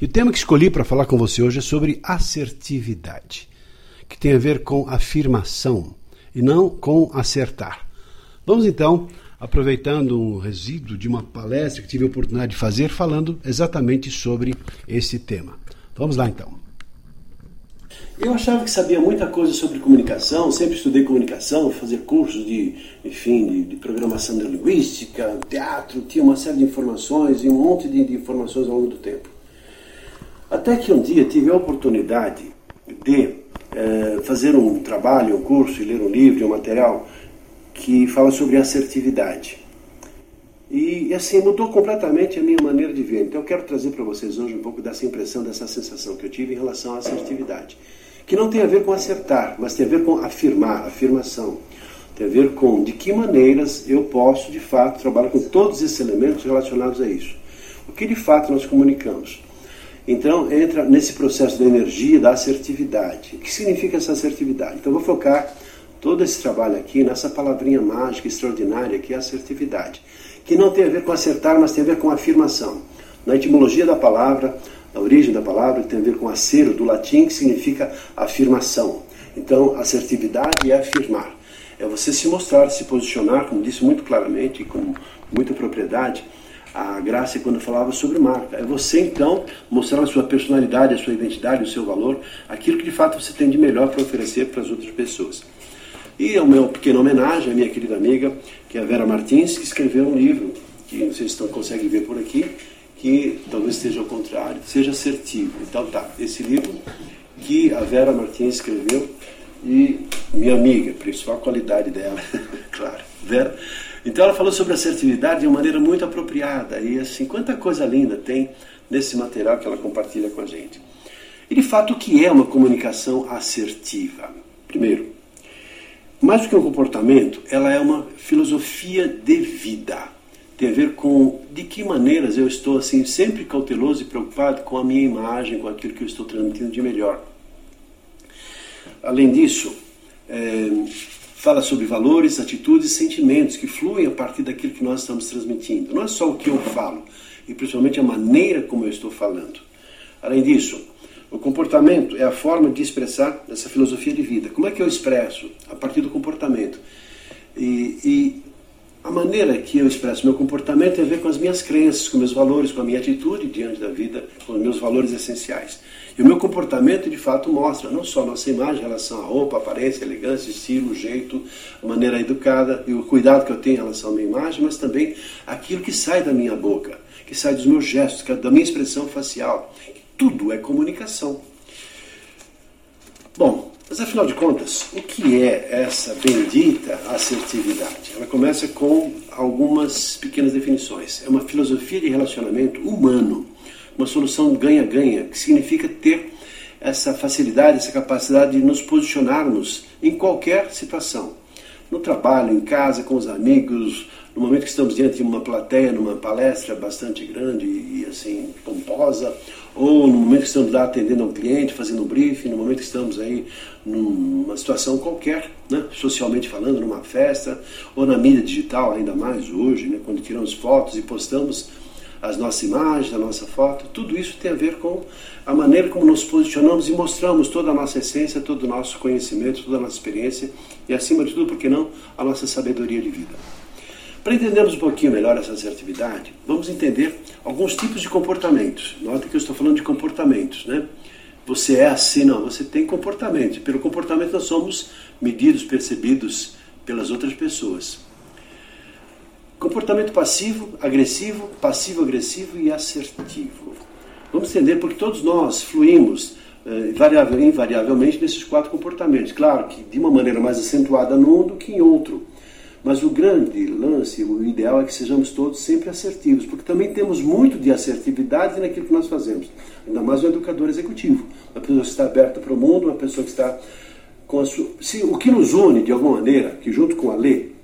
E o tema que escolhi para falar com você hoje é sobre assertividade, que tem a ver com afirmação e não com acertar. Vamos então, aproveitando um resíduo de uma palestra que tive a oportunidade de fazer, falando exatamente sobre esse tema. Vamos lá então. Eu achava que sabia muita coisa sobre comunicação, sempre estudei comunicação, fazia cursos de, enfim, de, de programação neurolinguística, teatro, tinha uma série de informações e um monte de, de, informações ao longo do tempo. Até que um dia tive a oportunidade de é, fazer um trabalho, um curso e ler um livro, um material que fala sobre assertividade. E assim mudou completamente a minha maneira de ver. Então eu quero trazer para vocês hoje um pouco dessa impressão, dessa sensação que eu tive em relação à assertividade que não tem a ver com acertar, mas tem a ver com afirmar, afirmação. Tem a ver com de que maneiras eu posso, de fato, trabalhar com todos esses elementos relacionados a isso. O que de fato nós comunicamos. Então, entra nesse processo da energia, da assertividade. O que significa essa assertividade? Então, vou focar todo esse trabalho aqui nessa palavrinha mágica, extraordinária, que é assertividade. Que não tem a ver com acertar, mas tem a ver com afirmação. Na etimologia da palavra, a origem da palavra tem a ver com acero, do latim, que significa afirmação. Então, assertividade é afirmar. É você se mostrar, se posicionar, como disse muito claramente com muita propriedade, a graça quando falava sobre marca. É você então mostrar a sua personalidade, a sua identidade, o seu valor, aquilo que de fato você tem de melhor para oferecer para as outras pessoas. E é uma pequena homenagem à minha querida amiga, que é a Vera Martins, que escreveu um livro, que vocês estão, conseguem ver por aqui, que talvez esteja ao contrário, seja assertivo. Então tá, esse livro que a Vera Martins escreveu e minha amiga, principal qualidade dela, claro, Vera. Então ela falou sobre assertividade de uma maneira muito apropriada e assim, quanta coisa linda tem nesse material que ela compartilha com a gente. E de fato, o que é uma comunicação assertiva? Primeiro, mais do que um comportamento, ela é uma filosofia de vida tem a ver com de que maneiras eu estou assim sempre cauteloso e preocupado com a minha imagem, com aquilo que eu estou transmitindo de melhor. Além disso, é, fala sobre valores, atitudes e sentimentos que fluem a partir daquilo que nós estamos transmitindo. Não é só o que eu falo, e principalmente a maneira como eu estou falando. Além disso, o comportamento é a forma de expressar essa filosofia de vida. Como é que eu expresso? A partir do comportamento. E, e a maneira que eu expresso meu comportamento tem a ver com as minhas crenças, com meus valores, com a minha atitude diante da vida, com os meus valores essenciais. E o meu comportamento, de fato, mostra não só a nossa imagem em relação à roupa, aparência, elegância, estilo, jeito, maneira educada e o cuidado que eu tenho em relação à minha imagem, mas também aquilo que sai da minha boca, que sai dos meus gestos, é da minha expressão facial. Tudo é comunicação. Bom, mas afinal de contas, o que é essa bendita assertividade? Ela começa com algumas pequenas definições. É uma filosofia de relacionamento humano, uma solução ganha-ganha, que significa ter essa facilidade, essa capacidade de nos posicionarmos em qualquer situação. No trabalho, em casa, com os amigos, no momento que estamos diante de uma plateia, numa palestra bastante grande e assim pomposa, ou no momento que estamos lá atendendo um cliente, fazendo um briefing, no momento que estamos aí numa situação qualquer, né, socialmente falando, numa festa, ou na mídia digital, ainda mais hoje, né, quando tiramos fotos e postamos as nossas imagens, a nossa foto, tudo isso tem a ver com a maneira como nos posicionamos e mostramos toda a nossa essência, todo o nosso conhecimento, toda a nossa experiência e, acima de tudo, por que não, a nossa sabedoria de vida. Para entendermos um pouquinho melhor essa assertividade, vamos entender alguns tipos de comportamentos. Nota que eu estou falando de comportamentos, né? Você é assim, não, você tem comportamento. Pelo comportamento nós somos medidos, percebidos pelas outras pessoas. Comportamento passivo, agressivo, passivo-agressivo e assertivo. Vamos entender porque todos nós fluímos eh, invariavelmente nesses quatro comportamentos. Claro que de uma maneira mais acentuada num do que em outro. Mas o grande lance, o ideal é que sejamos todos sempre assertivos, porque também temos muito de assertividade naquilo que nós fazemos. Ainda mais o educador executivo, uma pessoa que está aberta para o mundo, uma pessoa que está com a sua. Se, o que nos une, de alguma maneira, que junto com a lei,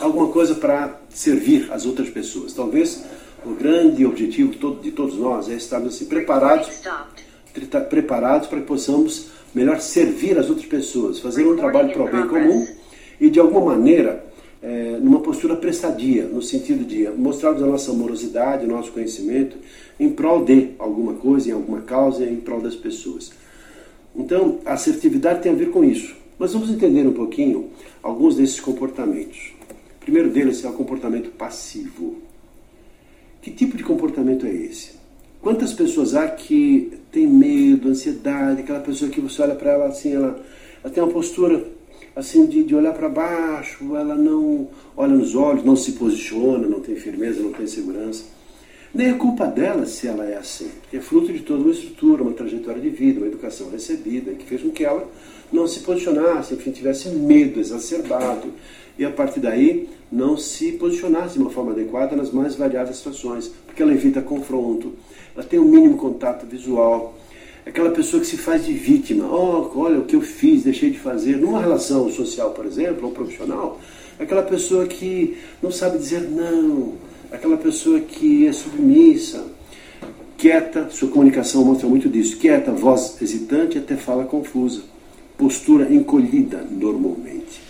alguma coisa para servir as outras pessoas. Talvez o grande objetivo de todos nós é estarmos assim, preparados, preparados para que possamos melhor servir as outras pessoas, fazer um trabalho para o bem comum e de alguma maneira é, numa postura prestadia, no sentido de mostrarmos a nossa amorosidade, o nosso conhecimento em prol de alguma coisa, em alguma causa, em prol das pessoas. Então, a assertividade tem a ver com isso. Mas vamos entender um pouquinho alguns desses comportamentos. O primeiro deles é o comportamento passivo. Que tipo de comportamento é esse? Quantas pessoas há que tem medo, ansiedade, aquela pessoa que você olha para ela assim, ela, ela tem uma postura assim de, de olhar para baixo, ela não olha nos olhos, não se posiciona, não tem firmeza, não tem segurança. Nem é culpa dela se ela é assim, é fruto de toda uma estrutura, uma trajetória de vida, uma educação recebida, que fez com que ela não se posicionasse, enfim, tivesse medo exacerbado, e a partir daí não se posicionasse de uma forma adequada nas mais variadas situações, porque ela evita confronto, ela tem um mínimo contato visual, aquela pessoa que se faz de vítima, oh, olha o que eu fiz, deixei de fazer, numa relação social, por exemplo, ou profissional, aquela pessoa que não sabe dizer não, aquela pessoa que é submissa, quieta, sua comunicação mostra muito disso, quieta, voz hesitante, até fala confusa, postura encolhida normalmente.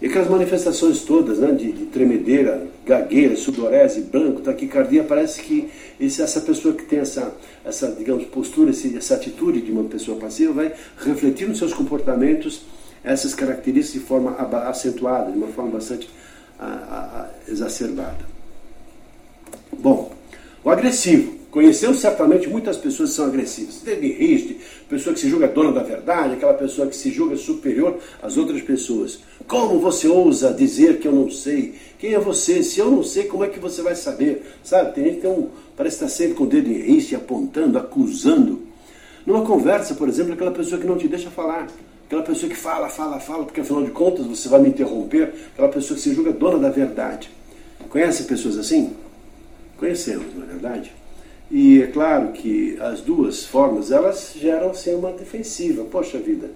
E aquelas manifestações todas, né, de, de tremedeira, gagueira, sudorese, branco, taquicardia, parece que esse, essa pessoa que tem essa, essa digamos, postura, esse, essa atitude de uma pessoa passiva vai refletir nos seus comportamentos essas características de forma acentuada, de uma forma bastante a, a, exacerbada. Bom, o agressivo. Conhecemos certamente muitas pessoas que são agressivas. Teve Riste, pessoa que se julga dona da verdade, aquela pessoa que se julga superior às outras pessoas. Como você ousa dizer que eu não sei? Quem é você? Se eu não sei, como é que você vai saber? Sabe, tem gente que tem um, parece estar sempre com o dedo em riste, apontando, acusando. Numa conversa, por exemplo, aquela pessoa que não te deixa falar. Aquela pessoa que fala, fala, fala, porque afinal de contas você vai me interromper. Aquela pessoa que se julga dona da verdade. Conhece pessoas assim? Conhecemos, não é verdade? E é claro que as duas formas, elas geram assim uma defensiva. Poxa vida,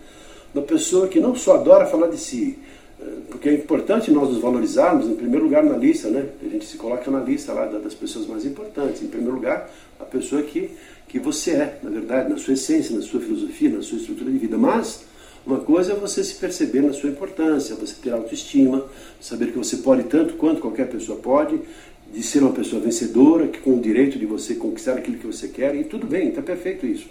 uma pessoa que não só adora falar de si, eh, porque é importante nós nos valorizarmos, em primeiro lugar na lista, né? A gente se coloca na lista lá das pessoas mais importantes. Em primeiro lugar, a pessoa que, que você é, na verdade, na sua essência, na sua filosofia, na sua estrutura de vida. Mas uma coisa é você se perceber na sua importância, você ter autoestima, saber que você pode tanto quanto qualquer pessoa pode, de ser uma pessoa vencedora, que com o direito de você conquistar aquilo que você quer, e tudo bem, está perfeito isso.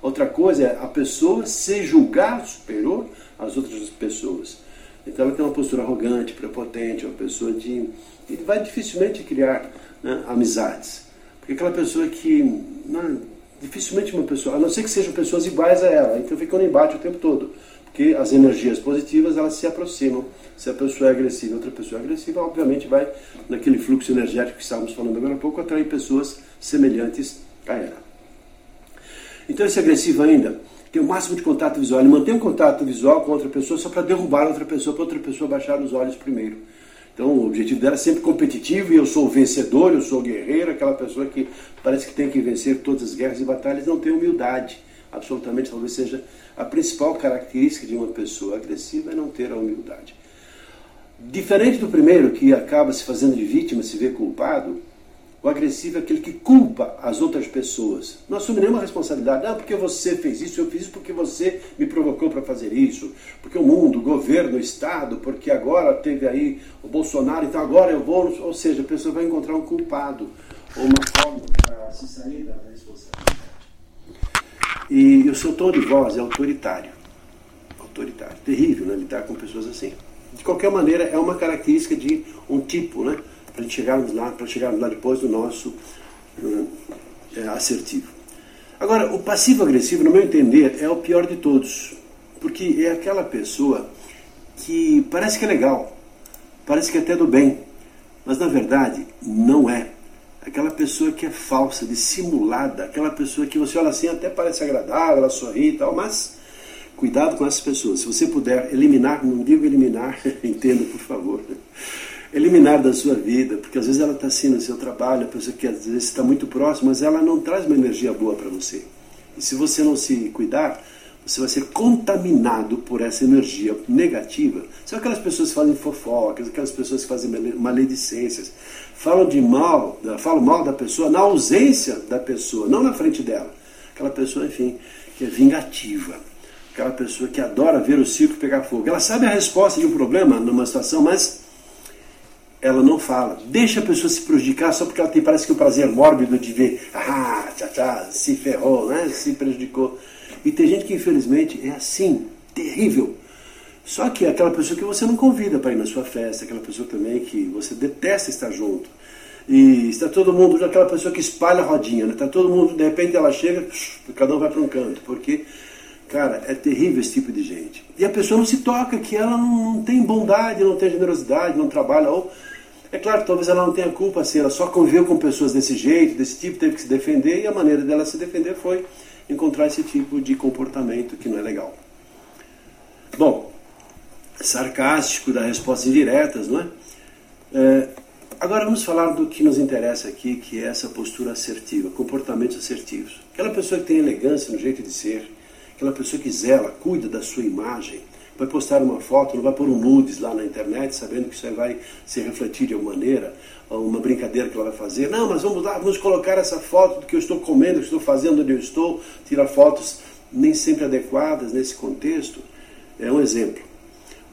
Outra coisa é a pessoa se julgar superior às outras pessoas. Então ela tem uma postura arrogante, prepotente, uma pessoa de. e vai dificilmente criar né, amizades. Porque aquela pessoa que. Não, dificilmente uma pessoa, a não ser que sejam pessoas iguais a ela, então fica no embate o tempo todo. Porque as energias positivas elas se aproximam se a pessoa é agressiva outra pessoa é agressiva, obviamente vai, naquele fluxo energético que estávamos falando agora há pouco, atrair pessoas semelhantes a ela. Então, esse agressivo ainda tem o máximo de contato visual. Ele mantém um contato visual com outra pessoa só para derrubar outra pessoa, para outra pessoa baixar os olhos primeiro. Então, o objetivo dela é sempre competitivo e eu sou o vencedor, eu sou o guerreiro, aquela pessoa que parece que tem que vencer todas as guerras e batalhas, não tem humildade. Absolutamente, talvez seja a principal característica de uma pessoa agressiva é não ter a humildade. Diferente do primeiro, que acaba se fazendo de vítima, se vê culpado, o agressivo é aquele que culpa as outras pessoas. Não assume nenhuma responsabilidade. Ah, porque você fez isso, eu fiz isso porque você me provocou para fazer isso. Porque o mundo, o governo, o Estado, porque agora teve aí o Bolsonaro, então agora eu vou. Ou seja, a pessoa vai encontrar um culpado ou uma forma para se sair da responsabilidade. E o seu tom de voz é autoritário. Autoritário. Terrível, né? Lidar com pessoas assim de qualquer maneira, é uma característica de um tipo, né? Para chegarmos lá, para chegarmos lá depois do nosso uh, é, assertivo. Agora, o passivo-agressivo, no meu entender, é o pior de todos, porque é aquela pessoa que parece que é legal, parece que é até do bem, mas na verdade não é. Aquela pessoa que é falsa, dissimulada, aquela pessoa que você olha assim até parece agradável, ela sorri e tal, mas Cuidado com essas pessoas. Se você puder eliminar, não digo eliminar, entenda por favor. Eliminar da sua vida, porque às vezes ela está assim no seu trabalho, a pessoa que às vezes está muito próxima, mas ela não traz uma energia boa para você. E se você não se cuidar, você vai ser contaminado por essa energia negativa. São aquelas pessoas que fazem fofocas, aquelas pessoas que fazem maledicências, falam de mal, falam mal da pessoa na ausência da pessoa, não na frente dela. Aquela pessoa, enfim, que é vingativa. Aquela pessoa que adora ver o circo pegar fogo. Ela sabe a resposta de um problema numa situação, mas ela não fala. Deixa a pessoa se prejudicar só porque ela tem, parece que o um prazer mórbido de ver, ah, tchá, tchá, se ferrou, né? se prejudicou. E tem gente que infelizmente é assim, terrível. Só que é aquela pessoa que você não convida para ir na sua festa, aquela pessoa também que você detesta estar junto. E está todo mundo, aquela pessoa que espalha a rodinha, né? Está todo mundo, de repente ela chega, cada um vai para um canto, porque, cara, é terrível esse tipo de gente. E a pessoa não se toca, que ela não, tem bondade, não tem generosidade, não trabalha, ou é claro, talvez ela não tenha culpa, assim, ela só conviveu com pessoas desse jeito, desse tipo, teve que se defender, e a maneira dela se defender foi encontrar esse tipo de comportamento que não é legal. Bom, sarcástico, dar respostas indiretas, não é? é? Agora vamos falar do que nos interessa aqui, que é essa postura assertiva, comportamentos assertivos. Aquela pessoa que tem elegância no jeito de ser, aquela pessoa que zela, cuida da sua imagem, vai postar uma foto, não vai pôr um nudes lá na internet, sabendo que isso vai se refletir de alguma maneira, uma brincadeira que ela vai fazer. Não, mas vamos lá, vamos colocar essa foto do que eu estou comendo, do que estou fazendo, onde eu estou, tirar fotos nem sempre adequadas nesse contexto. É um exemplo.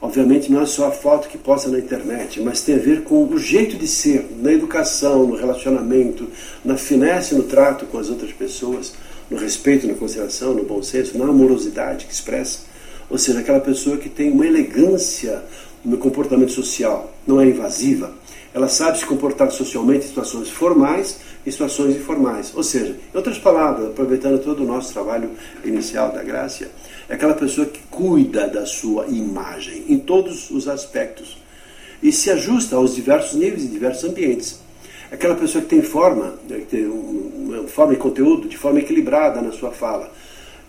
Obviamente não é só a foto que posta na internet, mas tem a ver com o jeito de ser, na educação, no relacionamento, na finesse no trato com as outras pessoas, no respeito, na consideração, no bom senso, na amorosidade que expressa. Ou seja, aquela pessoa que tem uma elegância no comportamento social, não é invasiva. Ela sabe se comportar socialmente em situações formais e situações informais. Ou seja, em outras palavras, aproveitando todo o nosso trabalho inicial da Graça, é aquela pessoa que cuida da sua imagem em todos os aspectos e se ajusta aos diversos níveis e diversos ambientes. Aquela pessoa que tem forma, que tem uma forma e conteúdo de forma equilibrada na sua fala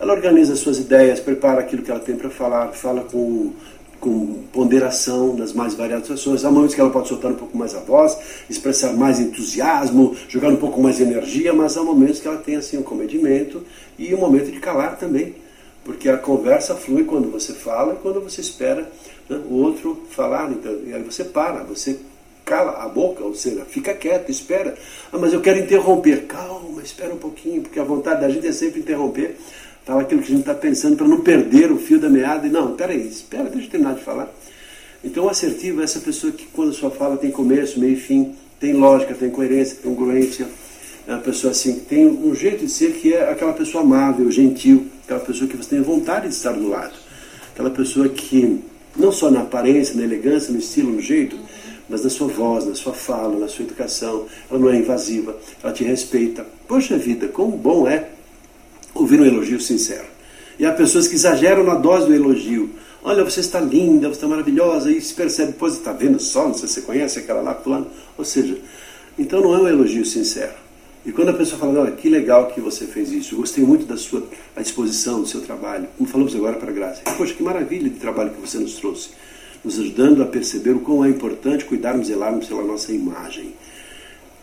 ela organiza suas ideias, prepara aquilo que ela tem para falar, fala com, com ponderação nas mais variadas situações. Há momentos que ela pode soltar um pouco mais a voz, expressar mais entusiasmo, jogar um pouco mais de energia, mas há momentos que ela tem assim um comedimento e um momento de calar também. Porque a conversa flui quando você fala e quando você espera né, o outro falar. Então, e aí você para, você cala a boca, ou seja, fica quieto, espera. Ah, mas eu quero interromper. Calma, espera um pouquinho, porque a vontade da gente é sempre interromper fala aquilo que a gente está pensando para não perder o fio da meada. E não, peraí, espera, deixa eu terminar de falar. Então, o assertivo é essa pessoa que, quando sua fala tem começo, meio e fim, tem lógica, tem coerência, tem congruência. É uma pessoa assim que tem um jeito de ser que é aquela pessoa amável, gentil, aquela pessoa que você tem vontade de estar do lado. Aquela pessoa que, não só na aparência, na elegância, no estilo, no jeito, mas na sua voz, na sua fala, na sua educação, ela não é invasiva, ela te respeita. Poxa vida, quão bom é ouvir um elogio sincero. E há pessoas que exageram na dose do elogio. Olha, você está linda, você está maravilhosa, e se percebe, depois está vendo só, não sei se você conhece aquela lá, fulano. Ou seja, então não é um elogio sincero. E quando a pessoa fala, olha, que legal que você fez isso, gostei muito da sua a disposição, do seu trabalho, como falamos agora para a Graça. Poxa, que maravilha de trabalho que você nos trouxe, nos ajudando a perceber o quão é importante cuidarmos e zelarmos pela nossa imagem.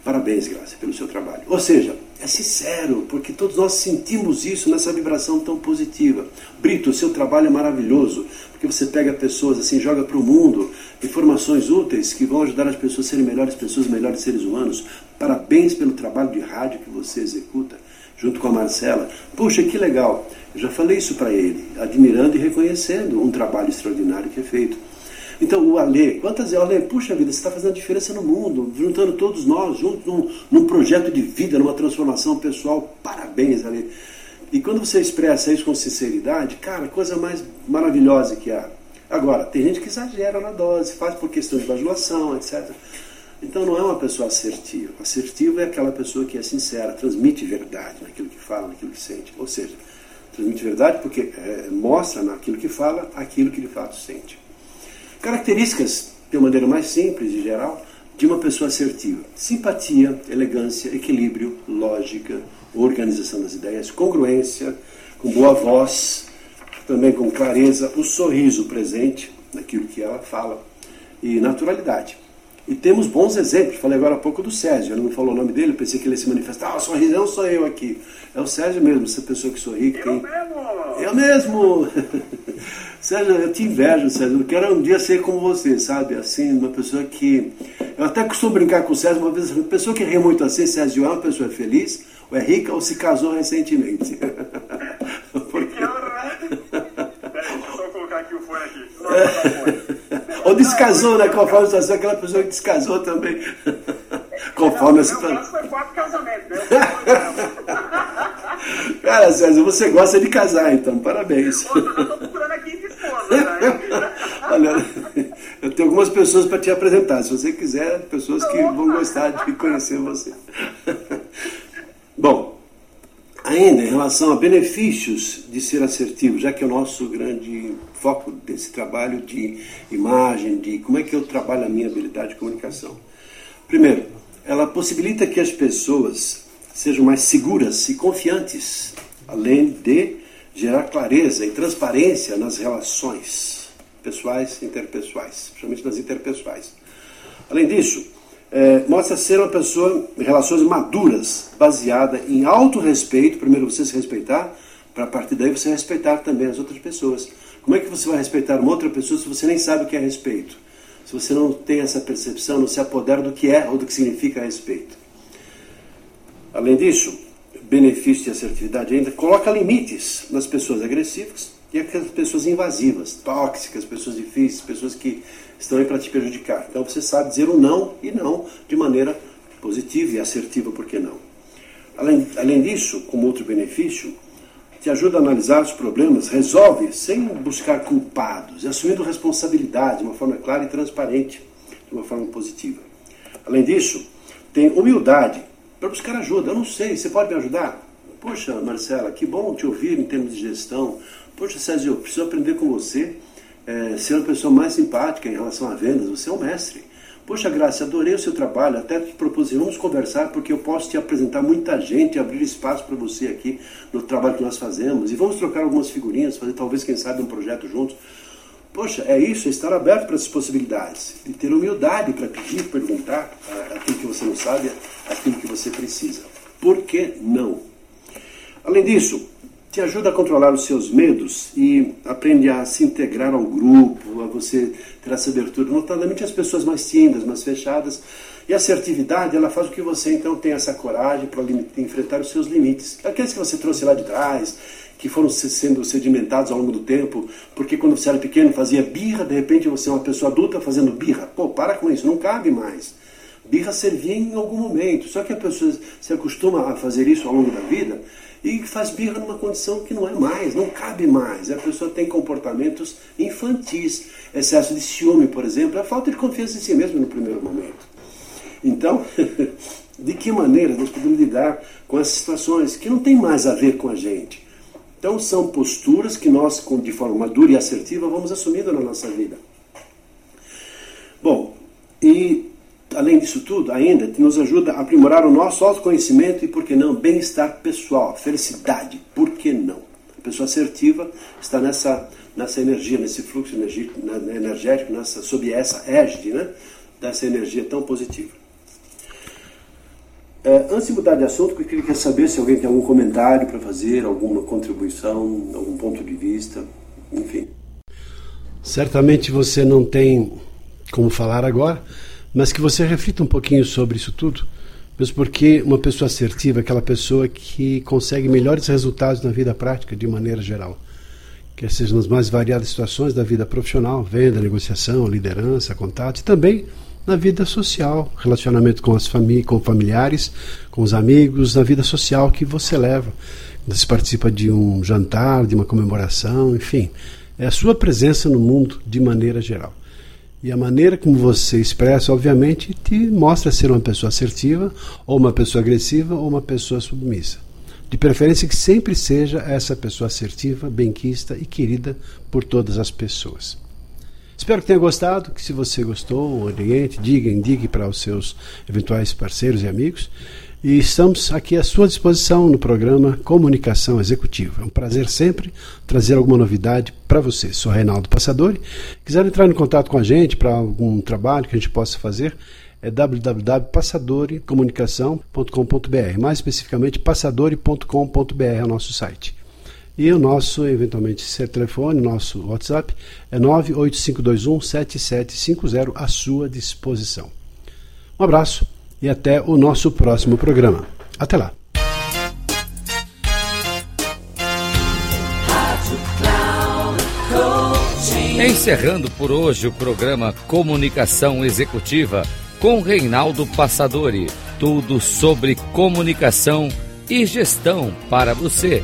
Parabéns, Graça, pelo seu trabalho. Ou seja, é sincero, porque todos nós sentimos isso nessa vibração tão positiva. Brito, o seu trabalho é maravilhoso, porque você pega pessoas assim, joga para o mundo informações úteis que vão ajudar as pessoas a serem melhores pessoas, melhores seres humanos. Parabéns pelo trabalho de rádio que você executa, junto com a Marcela. Poxa, que legal! Eu já falei isso para ele, admirando e reconhecendo um trabalho extraordinário que é feito. Então, o Alê, quantas vezes, Alê, puxa vida, você está fazendo diferença no mundo, juntando todos nós juntos num, num, projeto de vida, numa transformação pessoal. Parabéns, Alê. E quando você expressa isso com sinceridade, cara, coisa mais maravilhosa que há. Agora, tem gente que exagera na dose, faz por questão de bajulação, etc. Então não é uma pessoa assertiva. Assertivo é aquela pessoa que é sincera, transmite verdade naquilo que fala, naquilo que sente. Ou seja, transmite verdade porque é, mostra naquilo que fala aquilo que de fato sente. Características, de uma maneira mais simples e geral, de uma pessoa assertiva: simpatia, elegância, equilíbrio, lógica, organização das ideias, congruência, com boa voz, também com clareza o sorriso presente naquilo que ela fala e naturalidade. E temos bons exemplos. Falei agora há pouco do Sérgio. Ele não falou o nome dele, eu pensei que ele ia se manifestar. Ah, sorrisão sou eu aqui. É o Sérgio mesmo, essa pessoa que sorri. Que eu tem... mesmo! Eu mesmo! Sérgio, eu te invejo, Sérgio. Eu quero um dia ser como você, sabe? Assim, uma pessoa que. Eu até costumo brincar com o Sérgio, uma vez, uma pessoa que ri muito assim, Sérgio é uma pessoa feliz, ou é rica, ou se casou recentemente. Porque... Peraí, deixa eu só colocar aqui o fone aqui. Não, ou descasou, né? Conforme a situação, aquela pessoa que descasou também. Conforme a situação. Meu caso foi quatro casamentos, né? Cara, César, você gosta de casar, então, parabéns. Pô, eu tô procurando aqui de esposa, né? Olha, eu tenho algumas pessoas para te apresentar. Se você quiser, pessoas que vão gostar de conhecer você. Bom, ainda em relação a benefícios de ser assertivo, já que é o nosso grande foco desse trabalho de imagem, de como é que eu trabalho a minha habilidade de comunicação. Primeiro, ela possibilita que as pessoas sejam mais seguras e confiantes, além de gerar clareza e transparência nas relações pessoais e interpessoais, principalmente nas interpessoais. Além disso, é, mostra ser uma pessoa em relações maduras, baseada em autorrespeito, primeiro você se respeitar, para partir daí você respeitar também as outras pessoas. Como é que você vai respeitar uma outra pessoa se você nem sabe o que é respeito? Se você não tem essa percepção, não se apodera do que é ou do que significa respeito. Além disso, benefício de assertividade ainda coloca limites nas pessoas agressivas e aquelas pessoas invasivas, tóxicas, pessoas difíceis, pessoas que estão aí para te prejudicar. Então você sabe dizer o um não e não de maneira positiva e assertiva, por que não? Além, além disso, como outro benefício, te ajuda a analisar os problemas, resolve sem buscar culpados, assumindo responsabilidade de uma forma clara e transparente, de uma forma positiva. Além disso, tem humildade para buscar ajuda. Eu não sei, você pode me ajudar? Poxa, Marcela, que bom te ouvir em termos de gestão. Poxa, Sérgio, eu preciso aprender com você, é, ser uma pessoa mais simpática em relação a vendas. Você é um mestre. Poxa, Graça, adorei o seu trabalho, até te propus, vamos conversar, porque eu posso te apresentar muita gente, abrir espaço para você aqui no trabalho que nós fazemos, e vamos trocar algumas figurinhas, fazer talvez, quem sabe, um projeto juntos. Poxa, é isso, é estar aberto para essas possibilidades, e ter humildade para pedir, perguntar aquilo que você não sabe, aquilo que você precisa. Por que não? Além disso, te ajuda a controlar os seus medos e aprende a se integrar ao grupo, a você ter essa abertura, notadamente as pessoas mais tímidas, mais fechadas. E a assertividade, ela faz com que você então tenha essa coragem para enfrentar os seus limites. Aqueles que você trouxe lá de trás, que foram sendo sedimentados ao longo do tempo, porque quando você era pequeno fazia birra, de repente você é uma pessoa adulta fazendo birra. Pô, para com isso, não cabe mais. Birra servia em algum momento, só que a pessoa se acostuma a fazer isso ao longo da vida e faz birra numa condição que não é mais, não cabe mais. A pessoa tem comportamentos infantis, excesso de ciúme, por exemplo, a falta de confiança em si mesmo no primeiro momento. Então, de que maneira nós podemos lidar com essas situações que não tem mais a ver com a gente? Então, são posturas que nós, de forma madura e assertiva, vamos assumindo na nossa vida. Bom, e além disso tudo, ainda nos ajuda a aprimorar o nosso autoconhecimento e, por que não, bem-estar pessoal, felicidade, por que não? A pessoa assertiva está nessa, nessa energia, nesse fluxo energético, nessa, sob essa égide né, dessa energia tão positiva. É, antes de mudar de assunto, eu queria saber se alguém tem algum comentário para fazer, alguma contribuição, algum ponto de vista, enfim. Certamente você não tem como falar agora, mas que você reflita um pouquinho sobre isso tudo, mesmo porque uma pessoa assertiva é aquela pessoa que consegue melhores resultados na vida prática de maneira geral, quer seja nas mais variadas situações da vida profissional, venda, negociação, liderança, contato e também na vida social, relacionamento com as famílias, com familiares, com os amigos, na vida social que você leva. Você participa de um jantar, de uma comemoração, enfim, é a sua presença no mundo de maneira geral. E a maneira como você expressa, obviamente, te mostra ser uma pessoa assertiva, ou uma pessoa agressiva, ou uma pessoa submissa. De preferência que sempre seja essa pessoa assertiva, benquista e querida por todas as pessoas. Espero que tenha gostado, que se você gostou, oriente, diga, indique para os seus eventuais parceiros e amigos. E estamos aqui à sua disposição no programa Comunicação Executiva. É um prazer sempre trazer alguma novidade para você. Sou Reinaldo Passadori. Quiser entrar em contato com a gente para algum trabalho que a gente possa fazer, é www.passadorecomunicação.com.br. Mais especificamente, passadore.com.br é o nosso site. E o nosso, eventualmente, é telefone, nosso WhatsApp é 98521 7750 à sua disposição. Um abraço e até o nosso próximo programa. Até lá. Encerrando por hoje o programa Comunicação Executiva com Reinaldo Passadori. Tudo sobre comunicação e gestão para você.